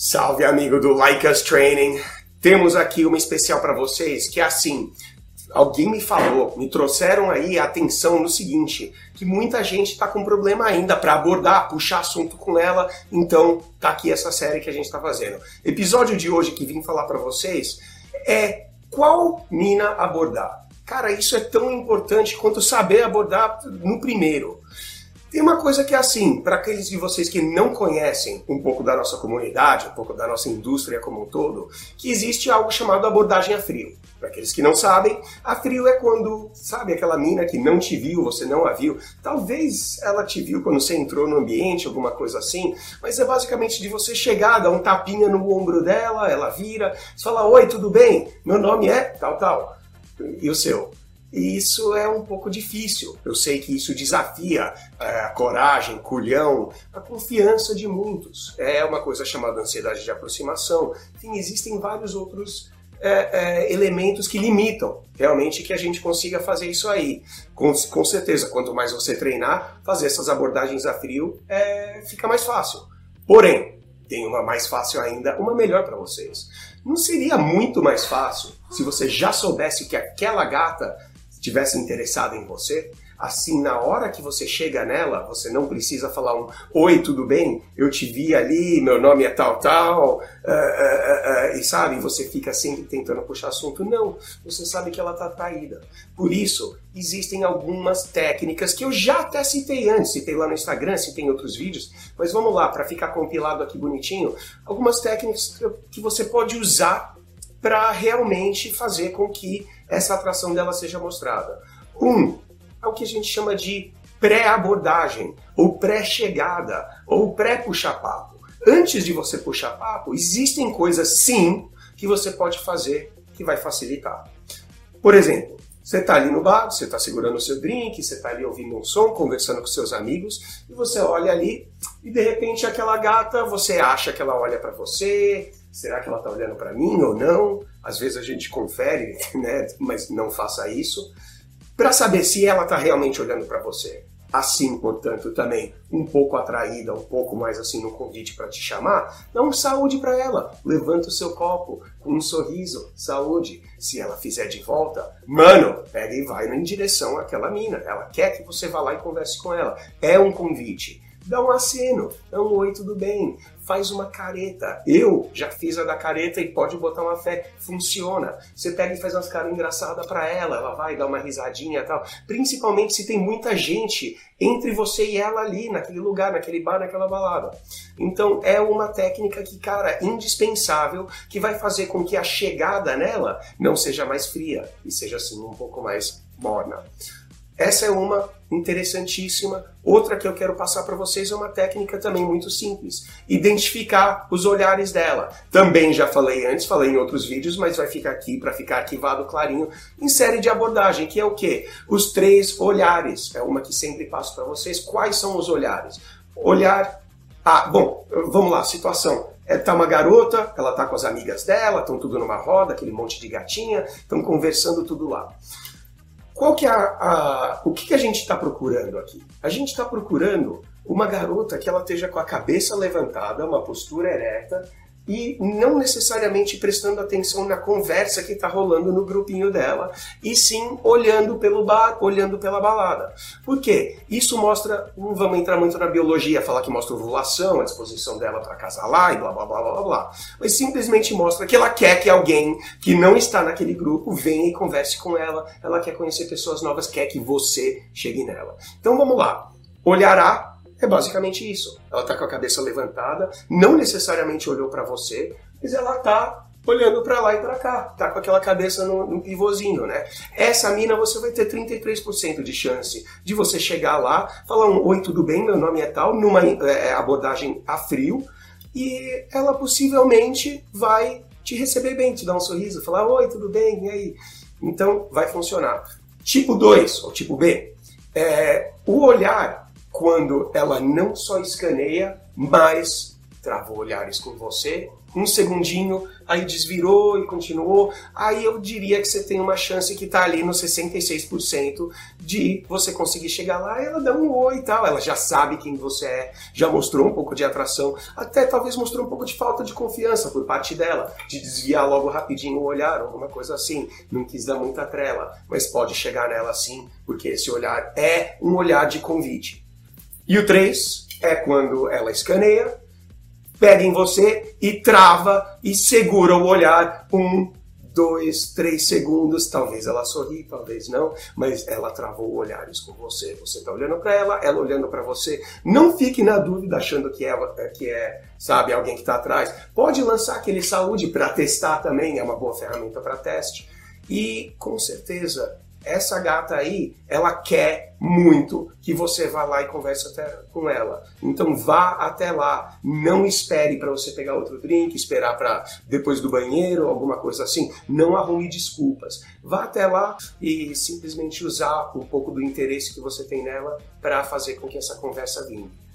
Salve amigo do Like Us Training. Temos aqui uma especial para vocês que é assim, alguém me falou, me trouxeram aí a atenção no seguinte, que muita gente está com problema ainda para abordar, puxar assunto com ela, então tá aqui essa série que a gente está fazendo. Episódio de hoje que vim falar para vocês é qual mina abordar. Cara, isso é tão importante quanto saber abordar no primeiro. Tem uma coisa que é assim, para aqueles de vocês que não conhecem um pouco da nossa comunidade, um pouco da nossa indústria como um todo, que existe algo chamado abordagem a frio. Para aqueles que não sabem, a frio é quando, sabe, aquela mina que não te viu, você não a viu. Talvez ela te viu quando você entrou no ambiente, alguma coisa assim, mas é basicamente de você chegar, dar um tapinha no ombro dela, ela vira, você fala: Oi, tudo bem? Meu nome é tal, tal. E o seu? E isso é um pouco difícil. Eu sei que isso desafia é, a coragem, culhão, a confiança de muitos. É uma coisa chamada ansiedade de aproximação. Enfim, existem vários outros é, é, elementos que limitam realmente que a gente consiga fazer isso aí. Com, com certeza, quanto mais você treinar, fazer essas abordagens a frio é, fica mais fácil. Porém, tem uma mais fácil ainda, uma melhor para vocês. Não seria muito mais fácil se você já soubesse que aquela gata tivesse interessada em você, assim, na hora que você chega nela, você não precisa falar um Oi, tudo bem? Eu te vi ali, meu nome é tal, tal, uh, uh, uh, e sabe, você fica sempre tentando puxar assunto. Não, você sabe que ela está atraída. Por isso, existem algumas técnicas que eu já até citei antes, citei lá no Instagram, citei em outros vídeos, mas vamos lá, para ficar compilado aqui bonitinho, algumas técnicas que você pode usar para realmente fazer com que essa atração dela seja mostrada. Um, é o que a gente chama de pré-abordagem, ou pré-chegada, ou pré-puxar-papo. Antes de você puxar papo, existem coisas sim que você pode fazer que vai facilitar. Por exemplo, você está ali no bar, você está segurando o seu drink, você está ali ouvindo um som, conversando com seus amigos, e você olha ali e de repente aquela gata, você acha que ela olha para você, será que ela está olhando para mim ou não? Às vezes a gente confere, né? mas não faça isso, para saber se ela está realmente olhando para você. Assim, portanto, também um pouco atraída, um pouco mais assim no convite para te chamar, dá um saúde para ela. Levanta o seu copo com um sorriso, saúde. Se ela fizer de volta, mano, pega e vai em direção àquela mina. Ela quer que você vá lá e converse com ela. É um convite dá um aceno, dá um oi, tudo bem, faz uma careta. Eu já fiz a da careta e pode botar uma fé, funciona. Você pega e faz umas caras engraçadas para ela, ela vai dar uma risadinha e tal. Principalmente se tem muita gente entre você e ela ali, naquele lugar, naquele bar, naquela balada. Então é uma técnica que, cara, indispensável, que vai fazer com que a chegada nela não seja mais fria e seja assim um pouco mais morna. Essa é uma interessantíssima. Outra que eu quero passar para vocês é uma técnica também muito simples: identificar os olhares dela. Também já falei antes, falei em outros vídeos, mas vai ficar aqui para ficar arquivado clarinho em série de abordagem, que é o que? Os três olhares. É uma que sempre passo para vocês. Quais são os olhares? Olhar. Ah, bom, vamos lá, situação. É, tá uma garota, ela tá com as amigas dela, estão tudo numa roda, aquele monte de gatinha, estão conversando tudo lá. Qual que é a, a o que, que a gente está procurando aqui? A gente está procurando uma garota que ela esteja com a cabeça levantada, uma postura ereta e não necessariamente prestando atenção na conversa que está rolando no grupinho dela, e sim olhando pelo bar, olhando pela balada. Por quê? Isso mostra, não vamos entrar muito na biologia, falar que mostra ovulação, a disposição dela para casalar e blá blá blá blá blá, mas simplesmente mostra que ela quer que alguém que não está naquele grupo venha e converse com ela, ela quer conhecer pessoas novas, quer que você chegue nela. Então vamos lá. Olhará é basicamente isso. Ela está com a cabeça levantada, não necessariamente olhou para você, mas ela está olhando para lá e para cá, tá com aquela cabeça no, no, pivôzinho, né? Essa mina você vai ter 33% de chance de você chegar lá, falar um oi, tudo bem, meu nome é tal, numa é, abordagem a frio, e ela possivelmente vai te receber bem, te dar um sorriso, falar oi, tudo bem, e aí? Então vai funcionar. Tipo 2, ou tipo B, é, o olhar quando ela não só escaneia, mas travou olhares com você, um segundinho, aí desvirou e continuou, aí eu diria que você tem uma chance que está ali no 66% de você conseguir chegar lá ela dá um oi e tal. Ela já sabe quem você é, já mostrou um pouco de atração, até talvez mostrou um pouco de falta de confiança por parte dela, de desviar logo rapidinho o olhar, alguma coisa assim. Não quis dar muita trela, mas pode chegar nela sim, porque esse olhar é um olhar de convite. E o 3 é quando ela escaneia, pega em você e trava e segura o olhar um, dois, três segundos. Talvez ela sorri, talvez não, mas ela travou olhares com você. Você está olhando para ela, ela olhando para você. Não fique na dúvida achando que é, que é sabe, alguém que está atrás. Pode lançar aquele saúde para testar também, é uma boa ferramenta para teste. E com certeza essa gata aí, ela quer muito que você vá lá e converse até com ela. Então vá até lá, não espere para você pegar outro drink, esperar para depois do banheiro, alguma coisa assim. Não arrume desculpas. Vá até lá e simplesmente usar um pouco do interesse que você tem nela para fazer com que essa conversa vingue.